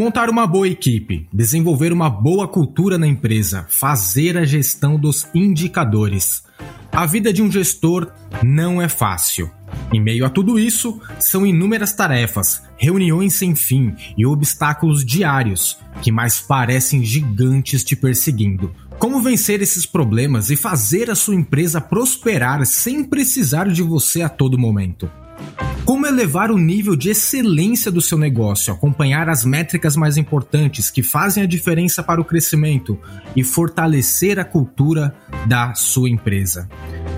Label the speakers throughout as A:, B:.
A: Montar uma boa equipe, desenvolver uma boa cultura na empresa, fazer a gestão dos indicadores. A vida de um gestor não é fácil. Em meio a tudo isso, são inúmeras tarefas, reuniões sem fim e obstáculos diários que mais parecem gigantes te perseguindo. Como vencer esses problemas e fazer a sua empresa prosperar sem precisar de você a todo momento? Como elevar o nível de excelência do seu negócio, acompanhar as métricas mais importantes que fazem a diferença para o crescimento e fortalecer a cultura da sua empresa.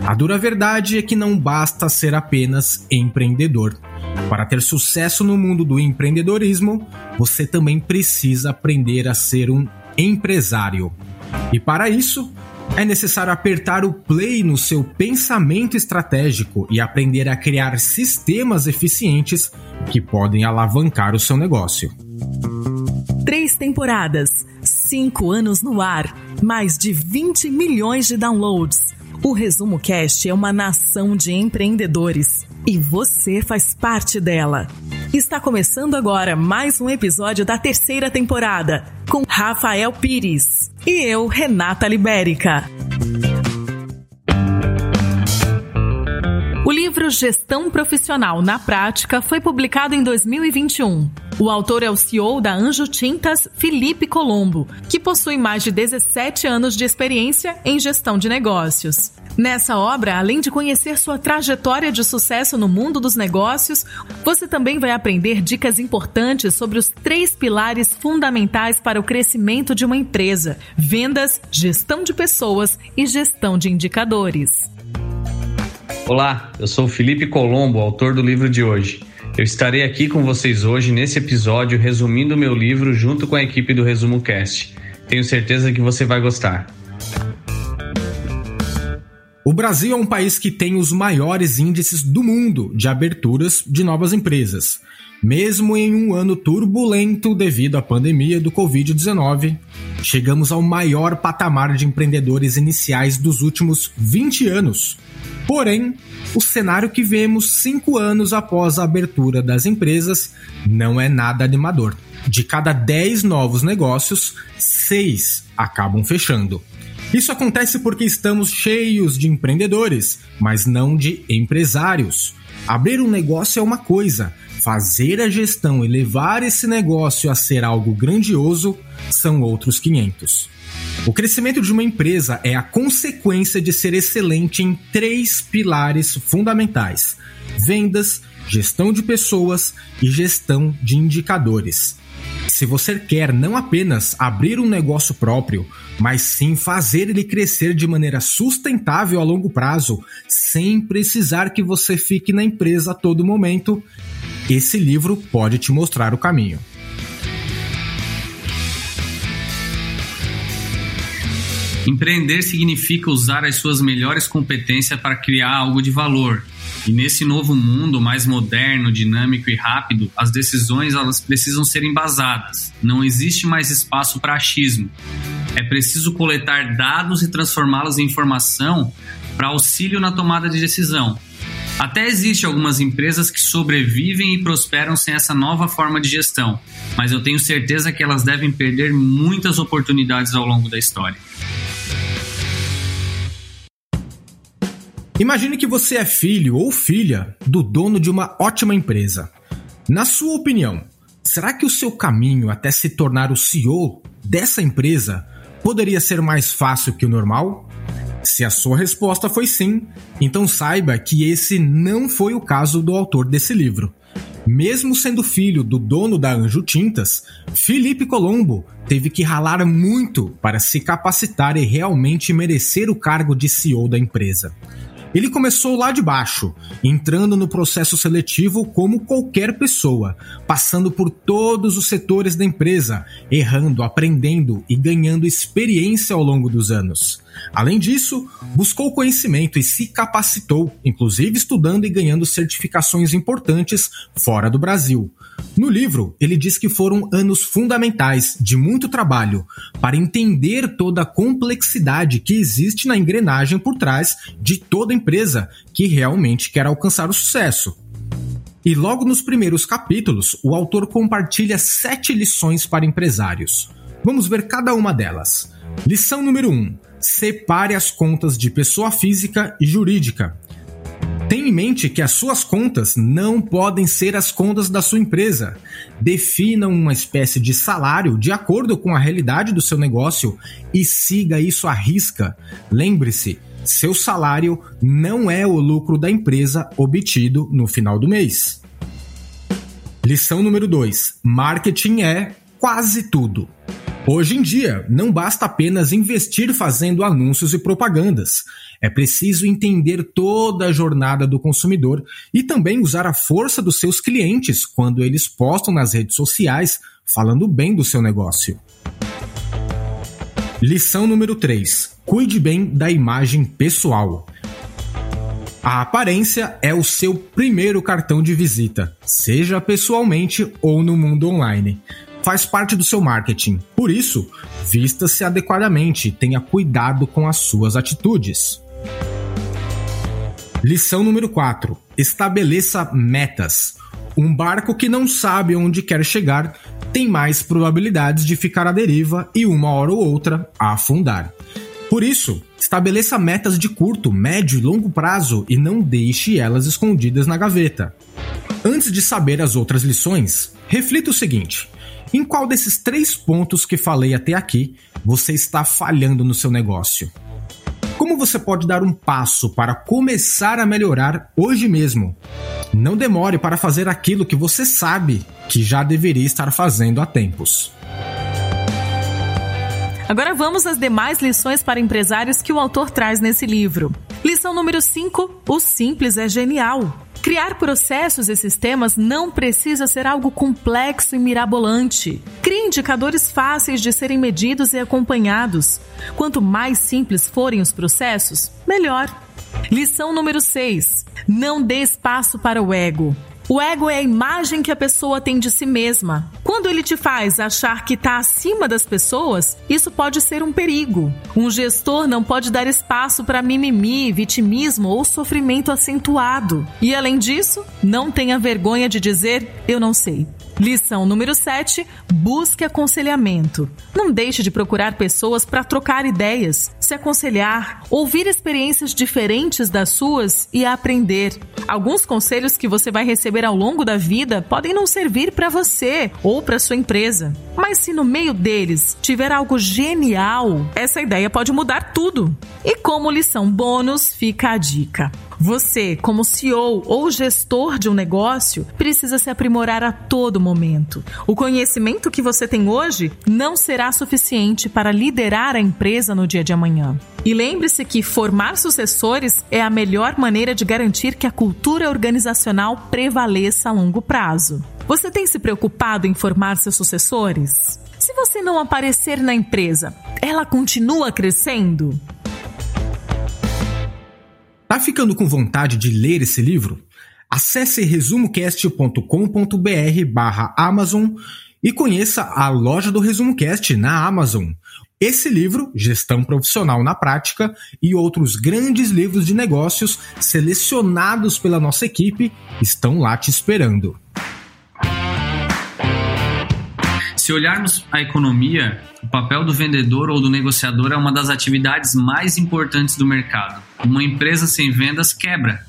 A: A dura verdade é que não basta ser apenas empreendedor. Para ter sucesso no mundo do empreendedorismo, você também precisa aprender a ser um empresário. E para isso, é necessário apertar o play no seu pensamento estratégico e aprender a criar sistemas eficientes que podem alavancar o seu negócio.
B: Três temporadas, cinco anos no ar, mais de 20 milhões de downloads. O Resumo Cast é uma nação de empreendedores e você faz parte dela. Está começando agora mais um episódio da terceira temporada com Rafael Pires e eu, Renata Libérica. Livro Gestão Profissional na Prática foi publicado em 2021. O autor é o CEO da Anjo Tintas, Felipe Colombo, que possui mais de 17 anos de experiência em gestão de negócios. Nessa obra, além de conhecer sua trajetória de sucesso no mundo dos negócios, você também vai aprender dicas importantes sobre os três pilares fundamentais para o crescimento de uma empresa: vendas, gestão de pessoas e gestão de indicadores.
C: Olá, eu sou Felipe Colombo, autor do livro de hoje. Eu estarei aqui com vocês hoje nesse episódio resumindo meu livro junto com a equipe do Resumo Cast. Tenho certeza que você vai gostar.
A: O Brasil é um país que tem os maiores índices do mundo de aberturas de novas empresas. Mesmo em um ano turbulento devido à pandemia do Covid-19, chegamos ao maior patamar de empreendedores iniciais dos últimos 20 anos. Porém, o cenário que vemos cinco anos após a abertura das empresas não é nada animador. De cada 10 novos negócios, 6 acabam fechando. Isso acontece porque estamos cheios de empreendedores, mas não de empresários. Abrir um negócio é uma coisa, fazer a gestão e levar esse negócio a ser algo grandioso são outros 500. O crescimento de uma empresa é a consequência de ser excelente em três pilares fundamentais: vendas, gestão de pessoas e gestão de indicadores. Se você quer não apenas abrir um negócio próprio, mas sim fazer ele crescer de maneira sustentável a longo prazo, sem precisar que você fique na empresa a todo momento, esse livro pode te mostrar o caminho.
C: Empreender significa usar as suas melhores competências para criar algo de valor, e nesse novo mundo mais moderno, dinâmico e rápido, as decisões elas precisam ser embasadas. Não existe mais espaço para achismo. É preciso coletar dados e transformá-los em informação para auxílio na tomada de decisão. Até existe algumas empresas que sobrevivem e prosperam sem essa nova forma de gestão, mas eu tenho certeza que elas devem perder muitas oportunidades ao longo da história.
A: Imagine que você é filho ou filha do dono de uma ótima empresa. Na sua opinião, será que o seu caminho até se tornar o CEO dessa empresa poderia ser mais fácil que o normal? Se a sua resposta foi sim, então saiba que esse não foi o caso do autor desse livro. Mesmo sendo filho do dono da Anjo Tintas, Felipe Colombo teve que ralar muito para se capacitar e realmente merecer o cargo de CEO da empresa. Ele começou lá de baixo, entrando no processo seletivo como qualquer pessoa, passando por todos os setores da empresa, errando, aprendendo e ganhando experiência ao longo dos anos. Além disso, buscou conhecimento e se capacitou, inclusive estudando e ganhando certificações importantes fora do Brasil. No livro, ele diz que foram anos fundamentais de muito trabalho para entender toda a complexidade que existe na engrenagem por trás de toda empresa que realmente quer alcançar o sucesso. E logo nos primeiros capítulos, o autor compartilha sete lições para empresários. Vamos ver cada uma delas. Lição número 1: um, separe as contas de pessoa física e jurídica. Tenha em mente que as suas contas não podem ser as contas da sua empresa. Defina uma espécie de salário de acordo com a realidade do seu negócio e siga isso à risca. Lembre-se, seu salário não é o lucro da empresa obtido no final do mês. Lição número 2: Marketing é quase tudo. Hoje em dia, não basta apenas investir fazendo anúncios e propagandas. É preciso entender toda a jornada do consumidor e também usar a força dos seus clientes quando eles postam nas redes sociais falando bem do seu negócio. Lição número 3: Cuide bem da imagem pessoal. A aparência é o seu primeiro cartão de visita, seja pessoalmente ou no mundo online faz parte do seu marketing. Por isso, vista-se adequadamente tenha cuidado com as suas atitudes. Lição número 4: estabeleça metas. Um barco que não sabe onde quer chegar tem mais probabilidades de ficar à deriva e uma hora ou outra afundar. Por isso, estabeleça metas de curto, médio e longo prazo e não deixe elas escondidas na gaveta. Antes de saber as outras lições, reflita o seguinte: em qual desses três pontos que falei até aqui você está falhando no seu negócio? Como você pode dar um passo para começar a melhorar hoje mesmo? Não demore para fazer aquilo que você sabe que já deveria estar fazendo há tempos.
B: Agora vamos às demais lições para empresários que o autor traz nesse livro. Lição número 5: O simples é genial. Criar processos e sistemas não precisa ser algo complexo e mirabolante. Crie indicadores fáceis de serem medidos e acompanhados. Quanto mais simples forem os processos, melhor. Lição número 6. Não dê espaço para o ego. O ego é a imagem que a pessoa tem de si mesma. Quando ele te faz achar que está acima das pessoas, isso pode ser um perigo. Um gestor não pode dar espaço para mimimi, vitimismo ou sofrimento acentuado. E além disso, não tenha vergonha de dizer eu não sei. Lição número 7: busque aconselhamento. Não deixe de procurar pessoas para trocar ideias, se aconselhar, ouvir experiências diferentes das suas e aprender. Alguns conselhos que você vai receber ao longo da vida podem não servir para você ou para sua empresa. Mas se no meio deles tiver algo genial, essa ideia pode mudar tudo. E como lição bônus, fica a dica. Você, como CEO ou gestor de um negócio, precisa se aprimorar a todo momento. O conhecimento que você tem hoje não será suficiente para liderar a empresa no dia de amanhã. E lembre-se que formar sucessores é a melhor maneira de garantir que a cultura organizacional prevaleça a longo prazo. Você tem se preocupado em formar seus sucessores? Se você não aparecer na empresa, ela continua crescendo?
A: Tá ficando com vontade de ler esse livro? Acesse resumocast.com.br barra Amazon e conheça a loja do ResumoCast na Amazon. Esse livro, Gestão Profissional na Prática, e outros grandes livros de negócios selecionados pela nossa equipe estão lá te esperando.
C: Se olharmos a economia, o papel do vendedor ou do negociador é uma das atividades mais importantes do mercado. Uma empresa sem vendas quebra.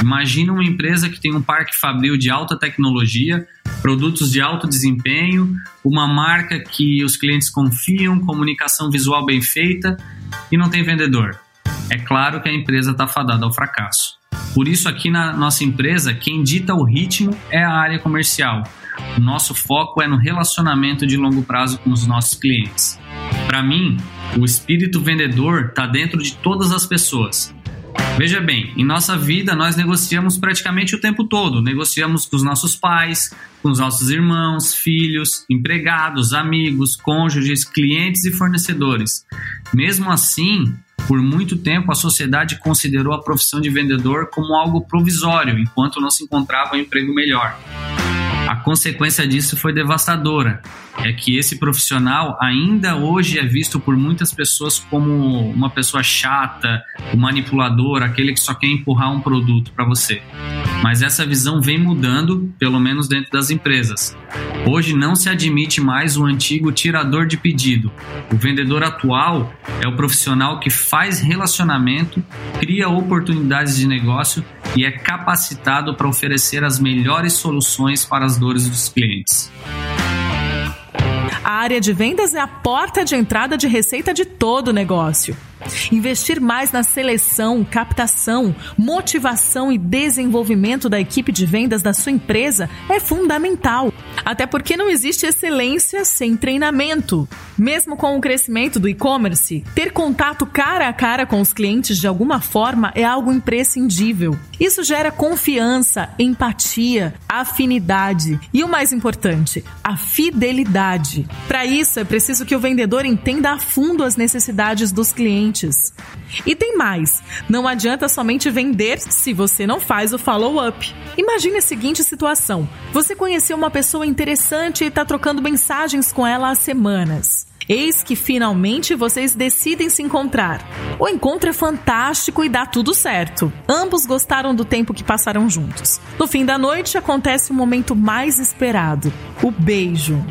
C: Imagina uma empresa que tem um parque fabril de alta tecnologia, produtos de alto desempenho, uma marca que os clientes confiam, comunicação visual bem feita e não tem vendedor. É claro que a empresa está fadada ao fracasso. Por isso, aqui na nossa empresa, quem dita o ritmo é a área comercial. O nosso foco é no relacionamento de longo prazo com os nossos clientes. Para mim, o espírito vendedor está dentro de todas as pessoas. Veja bem, em nossa vida nós negociamos praticamente o tempo todo. Negociamos com os nossos pais, com os nossos irmãos, filhos, empregados, amigos, cônjuges, clientes e fornecedores. Mesmo assim, por muito tempo a sociedade considerou a profissão de vendedor como algo provisório, enquanto não se encontrava um emprego melhor. A consequência disso foi devastadora. É que esse profissional ainda hoje é visto por muitas pessoas como uma pessoa chata, um manipulador, aquele que só quer empurrar um produto para você. Mas essa visão vem mudando, pelo menos dentro das empresas. Hoje não se admite mais o antigo tirador de pedido. O vendedor atual é o profissional que faz relacionamento, cria oportunidades de negócio e é capacitado para oferecer as melhores soluções para as dores dos clientes.
B: A área de vendas é a porta de entrada de receita de todo o negócio. Investir mais na seleção, captação, motivação e desenvolvimento da equipe de vendas da sua empresa é fundamental. Até porque não existe excelência sem treinamento. Mesmo com o crescimento do e-commerce, ter contato cara a cara com os clientes de alguma forma é algo imprescindível. Isso gera confiança, empatia, afinidade e o mais importante, a fidelidade. Para isso, é preciso que o vendedor entenda a fundo as necessidades dos clientes. E tem mais: não adianta somente vender se você não faz o follow-up. Imagine a seguinte situação: você conheceu uma pessoa interessante e está trocando mensagens com ela há semanas. Eis que finalmente vocês decidem se encontrar. O encontro é fantástico e dá tudo certo. Ambos gostaram do tempo que passaram juntos. No fim da noite acontece o momento mais esperado: o beijo.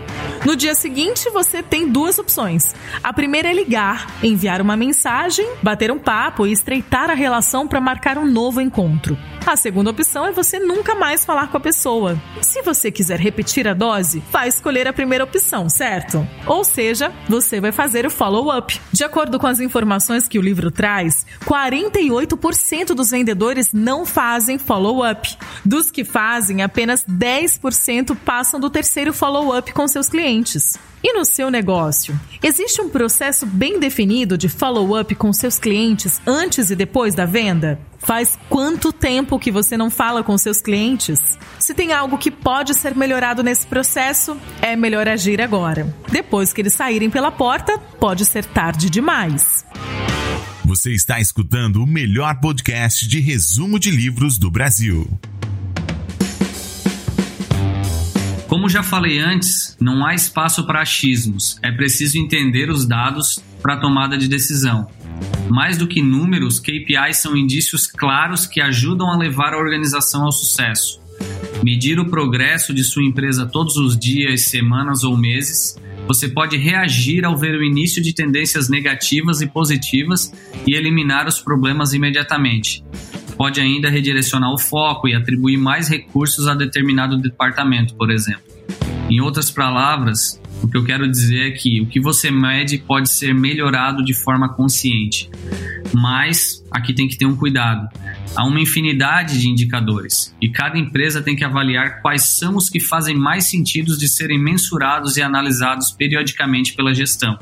B: No dia seguinte, você tem duas opções. A primeira é ligar, enviar uma mensagem, bater um papo e estreitar a relação para marcar um novo encontro. A segunda opção é você nunca mais falar com a pessoa. Se você quiser repetir a dose, vai escolher a primeira opção, certo? Ou seja, você vai fazer o follow-up. De acordo com as informações que o livro traz, 48% dos vendedores não fazem follow-up. Dos que fazem, apenas 10% passam do terceiro follow-up com seus clientes. E no seu negócio? Existe um processo bem definido de follow-up com seus clientes antes e depois da venda? Faz quanto tempo que você não fala com seus clientes? Se tem algo que pode ser melhorado nesse processo, é melhor agir agora. Depois que eles saírem pela porta, pode ser tarde demais.
D: Você está escutando o melhor podcast de resumo de livros do Brasil.
C: Como já falei antes, não há espaço para achismos. É preciso entender os dados para tomada de decisão. Mais do que números, KPIs são indícios claros que ajudam a levar a organização ao sucesso. Medir o progresso de sua empresa todos os dias, semanas ou meses, você pode reagir ao ver o início de tendências negativas e positivas e eliminar os problemas imediatamente pode ainda redirecionar o foco e atribuir mais recursos a determinado departamento, por exemplo. Em outras palavras, o que eu quero dizer é que o que você mede pode ser melhorado de forma consciente, mas aqui tem que ter um cuidado. Há uma infinidade de indicadores e cada empresa tem que avaliar quais são os que fazem mais sentido de serem mensurados e analisados periodicamente pela gestão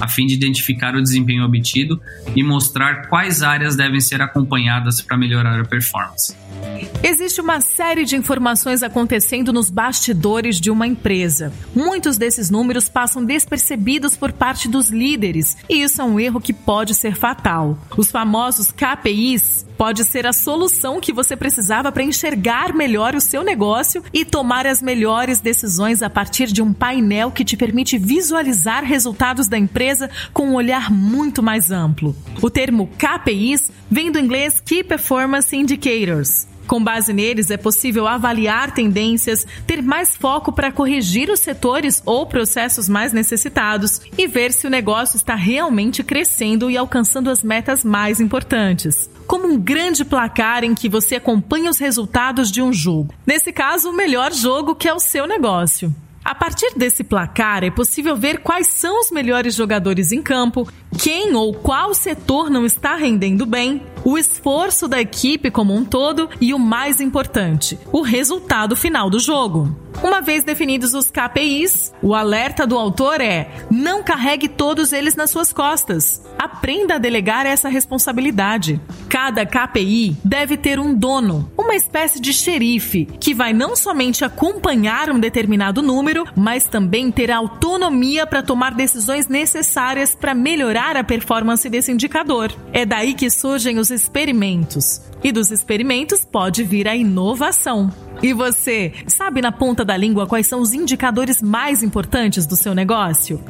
C: a fim de identificar o desempenho obtido e mostrar quais áreas devem ser acompanhadas para melhorar a performance.
B: Existe uma série de informações acontecendo nos bastidores de uma empresa. Muitos desses números passam despercebidos por parte dos líderes, e isso é um erro que pode ser fatal. Os famosos KPIs pode ser a solução que você precisava para enxergar melhor o seu negócio e tomar as melhores decisões a partir de um painel que te permite visualizar resultados da empresa com um olhar muito mais amplo. O termo KPIs vem do inglês Key Performance Indicators. Com base neles, é possível avaliar tendências, ter mais foco para corrigir os setores ou processos mais necessitados e ver se o negócio está realmente crescendo e alcançando as metas mais importantes. Como um grande placar em que você acompanha os resultados de um jogo. Nesse caso, o melhor jogo que é o seu negócio. A partir desse placar, é possível ver quais são os melhores jogadores em campo, quem ou qual setor não está rendendo bem, o esforço da equipe como um todo e o mais importante, o resultado final do jogo. Uma vez definidos os KPIs, o alerta do autor é: não carregue todos eles nas suas costas. Aprenda a delegar essa responsabilidade. Cada KPI deve ter um dono, uma espécie de xerife, que vai não somente acompanhar um determinado número, mas também ter autonomia para tomar decisões necessárias para melhorar a performance desse indicador. É daí que surgem os experimentos. E dos experimentos pode vir a inovação. E você, sabe na ponta da língua quais são os indicadores mais importantes do seu negócio?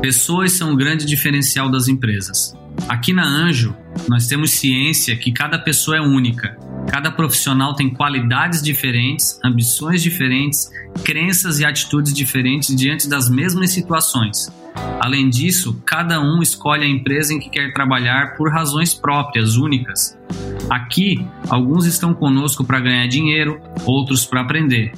C: Pessoas são o grande diferencial das empresas. Aqui na Anjo, nós temos ciência que cada pessoa é única Cada profissional tem qualidades diferentes, ambições diferentes, crenças e atitudes diferentes diante das mesmas situações. Além disso, cada um escolhe a empresa em que quer trabalhar por razões próprias, únicas. Aqui, alguns estão conosco para ganhar dinheiro, outros para aprender.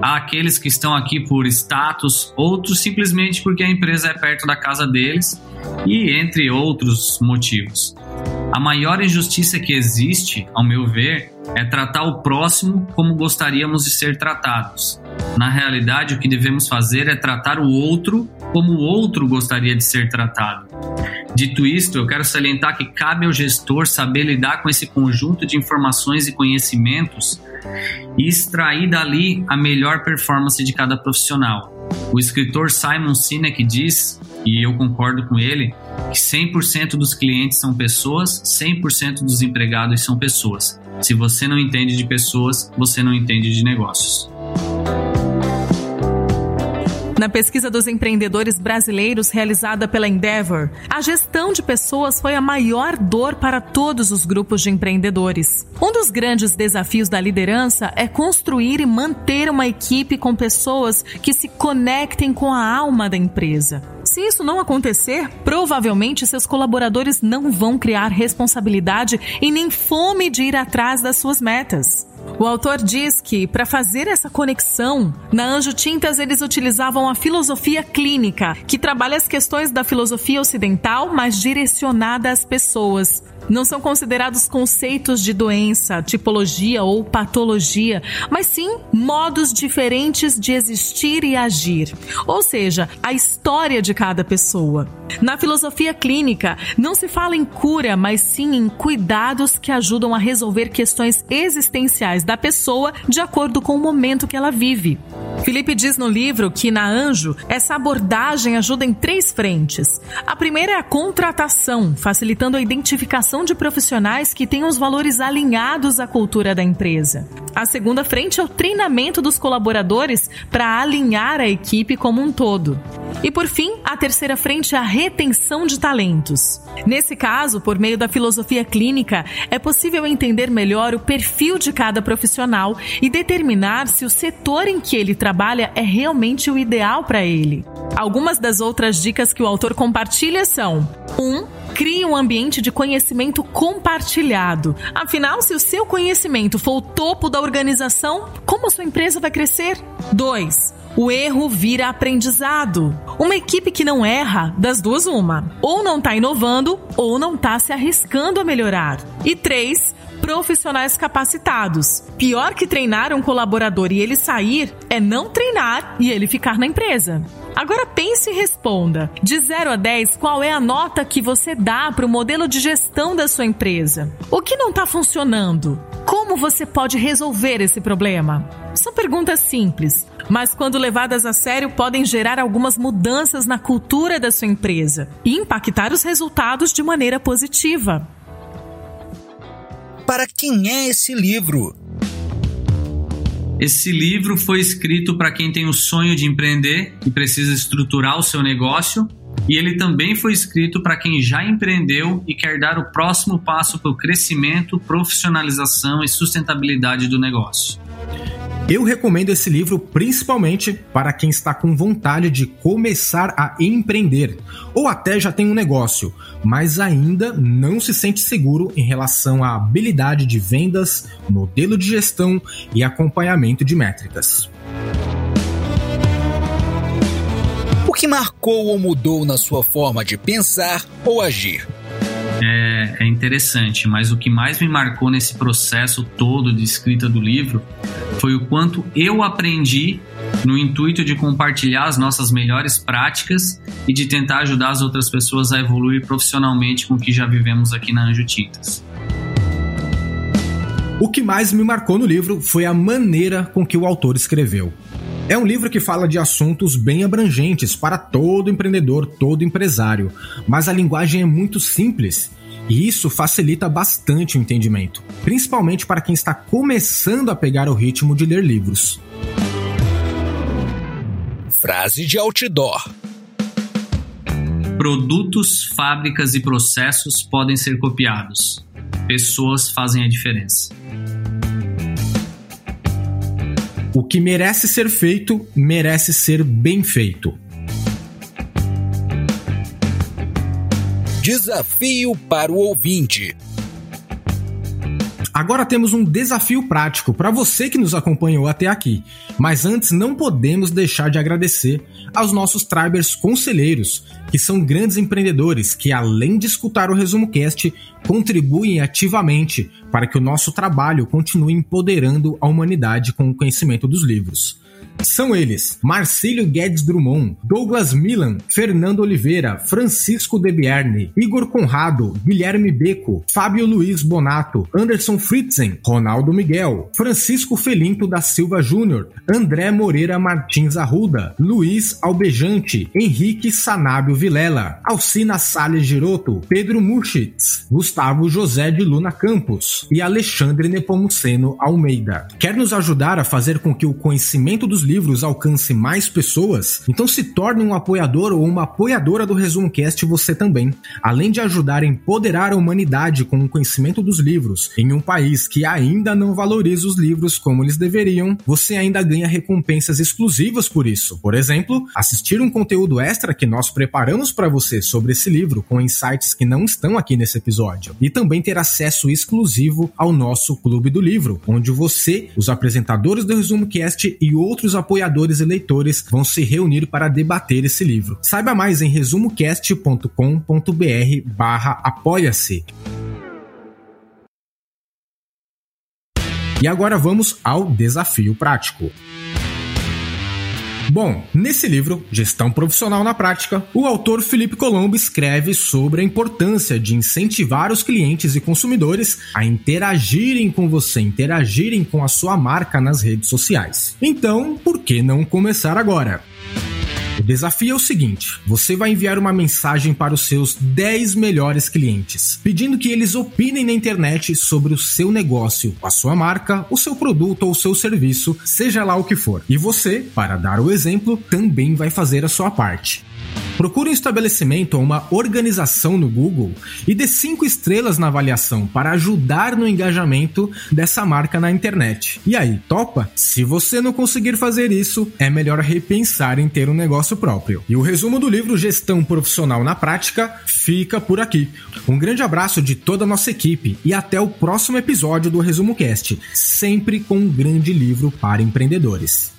C: Há aqueles que estão aqui por status, outros simplesmente porque a empresa é perto da casa deles e entre outros motivos. A maior injustiça que existe, ao meu ver, é tratar o próximo como gostaríamos de ser tratados. Na realidade, o que devemos fazer é tratar o outro como o outro gostaria de ser tratado. Dito isto, eu quero salientar que cabe ao gestor saber lidar com esse conjunto de informações e conhecimentos e extrair dali a melhor performance de cada profissional. O escritor Simon Sinek diz, e eu concordo com ele, que 100% dos clientes são pessoas, 100% dos empregados são pessoas. Se você não entende de pessoas, você não entende de negócios.
B: Na pesquisa dos empreendedores brasileiros realizada pela Endeavor, a gestão de pessoas foi a maior dor para todos os grupos de empreendedores. Um dos grandes desafios da liderança é construir e manter uma equipe com pessoas que se conectem com a alma da empresa. Se isso não acontecer, provavelmente seus colaboradores não vão criar responsabilidade e nem fome de ir atrás das suas metas. O autor diz que, para fazer essa conexão, na Anjo Tintas eles utilizavam a filosofia clínica, que trabalha as questões da filosofia ocidental, mas direcionada às pessoas. Não são considerados conceitos de doença, tipologia ou patologia, mas sim modos diferentes de existir e agir, ou seja, a história de cada pessoa. Na filosofia clínica, não se fala em cura, mas sim em cuidados que ajudam a resolver questões existenciais da pessoa de acordo com o momento que ela vive. Felipe diz no livro que na Anjo, essa abordagem ajuda em três frentes. A primeira é a contratação, facilitando a identificação de profissionais que tenham os valores alinhados à cultura da empresa. A segunda frente é o treinamento dos colaboradores para alinhar a equipe como um todo. E por fim, a terceira frente é a retenção de talentos. Nesse caso, por meio da filosofia clínica, é possível entender melhor o perfil de cada profissional e determinar se o setor em que ele trabalha é realmente o ideal para ele. Algumas das outras dicas que o autor compartilha são: 1. Um, crie um ambiente de conhecimento compartilhado. Afinal, se o seu conhecimento for o topo da organização, como a sua empresa vai crescer? 2. O erro vira aprendizado. Uma equipe que não erra, das duas uma. Ou não está inovando, ou não está se arriscando a melhorar. E três, profissionais capacitados. Pior que treinar um colaborador e ele sair é não treinar e ele ficar na empresa. Agora pense e responda: de 0 a 10, qual é a nota que você dá para o modelo de gestão da sua empresa? O que não está funcionando? Como você pode resolver esse problema? São perguntas simples, mas quando levadas a sério podem gerar algumas mudanças na cultura da sua empresa e impactar os resultados de maneira positiva.
E: Para quem é esse livro?
C: Esse livro foi escrito para quem tem o sonho de empreender e precisa estruturar o seu negócio, e ele também foi escrito para quem já empreendeu e quer dar o próximo passo para o crescimento, profissionalização e sustentabilidade do negócio.
A: Eu recomendo esse livro principalmente para quem está com vontade de começar a empreender ou até já tem um negócio, mas ainda não se sente seguro em relação à habilidade de vendas, modelo de gestão e acompanhamento de métricas.
E: O que marcou ou mudou na sua forma de pensar ou agir?
C: É, é interessante, mas o que mais me marcou nesse processo todo de escrita do livro foi o quanto eu aprendi no intuito de compartilhar as nossas melhores práticas e de tentar ajudar as outras pessoas a evoluir profissionalmente com o que já vivemos aqui na Anjo Tintas.
A: O que mais me marcou no livro foi a maneira com que o autor escreveu. É um livro que fala de assuntos bem abrangentes para todo empreendedor, todo empresário, mas a linguagem é muito simples e isso facilita bastante o entendimento, principalmente para quem está começando a pegar o ritmo de ler livros.
E: Frase de outdoor.
C: Produtos, fábricas e processos podem ser copiados. Pessoas fazem a diferença.
A: O que merece ser feito, merece ser bem feito.
E: Desafio para o ouvinte.
A: Agora temos um desafio prático para você que nos acompanhou até aqui. Mas antes não podemos deixar de agradecer aos nossos Tribers conselheiros, que são grandes empreendedores que, além de escutar o Resumo Cast, contribuem ativamente para que o nosso trabalho continue empoderando a humanidade com o conhecimento dos livros. São eles: Marcílio Guedes Drummond, Douglas Milan, Fernando Oliveira, Francisco Debierne, Igor Conrado, Guilherme Beco, Fábio Luiz Bonato, Anderson Fritzen, Ronaldo Miguel, Francisco Felinto da Silva Júnior, André Moreira Martins Arruda, Luiz Albejante, Henrique Sanábio Vilela, Alcina Salles Giroto, Pedro Murchitz, Gustavo José de Luna Campos e Alexandre Nepomuceno Almeida. Quer nos ajudar a fazer com que o conhecimento dos livros alcance mais pessoas, então se torne um apoiador ou uma apoiadora do Resumo Cast você também. Além de ajudar a empoderar a humanidade com o conhecimento dos livros em um país que ainda não valoriza os livros como eles deveriam, você ainda ganha recompensas exclusivas por isso. Por exemplo, assistir um conteúdo extra que nós preparamos para você sobre esse livro com insights que não estão aqui nesse episódio e também ter acesso exclusivo ao nosso Clube do Livro, onde você, os apresentadores do Resumo Cast e outros apoiadores e leitores vão se reunir para debater esse livro. Saiba mais em resumocast.com.br barra apoia-se. E agora vamos ao desafio prático. Bom, nesse livro, Gestão Profissional na Prática, o autor Felipe Colombo escreve sobre a importância de incentivar os clientes e consumidores a interagirem com você, interagirem com a sua marca nas redes sociais. Então, por que não começar agora? O desafio é o seguinte: você vai enviar uma mensagem para os seus 10 melhores clientes, pedindo que eles opinem na internet sobre o seu negócio, a sua marca, o seu produto ou o seu serviço, seja lá o que for. E você, para dar o exemplo, também vai fazer a sua parte. Procure um estabelecimento ou uma organização no Google e dê 5 estrelas na avaliação para ajudar no engajamento dessa marca na internet. E aí, topa? Se você não conseguir fazer isso, é melhor repensar em ter um negócio próprio. E o resumo do livro Gestão Profissional na Prática fica por aqui. Um grande abraço de toda a nossa equipe e até o próximo episódio do Resumo Cast, sempre com um grande livro para empreendedores.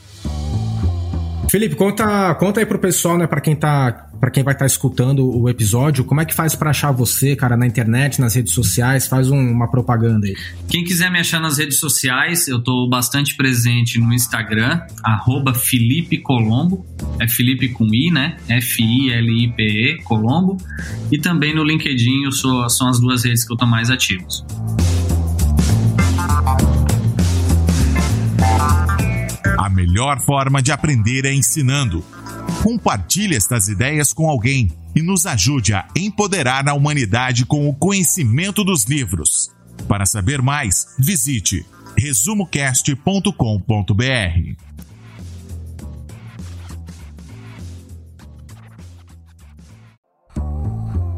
A: Felipe, conta, conta aí pro pessoal, né, para quem tá para quem vai estar tá escutando o episódio, como é que faz para achar você, cara, na internet, nas redes sociais? Faz um, uma propaganda aí.
C: Quem quiser me achar nas redes sociais, eu tô bastante presente no Instagram, arroba Felipe Colombo, é Felipe com I, né? F-I-L-I-P-E, Colombo. E também no LinkedIn, eu sou, são as duas redes que eu tô mais ativos.
D: A melhor forma de aprender é ensinando. Compartilhe estas ideias com alguém e nos ajude a empoderar a humanidade com o conhecimento dos livros. Para saber mais, visite resumocast.com.br.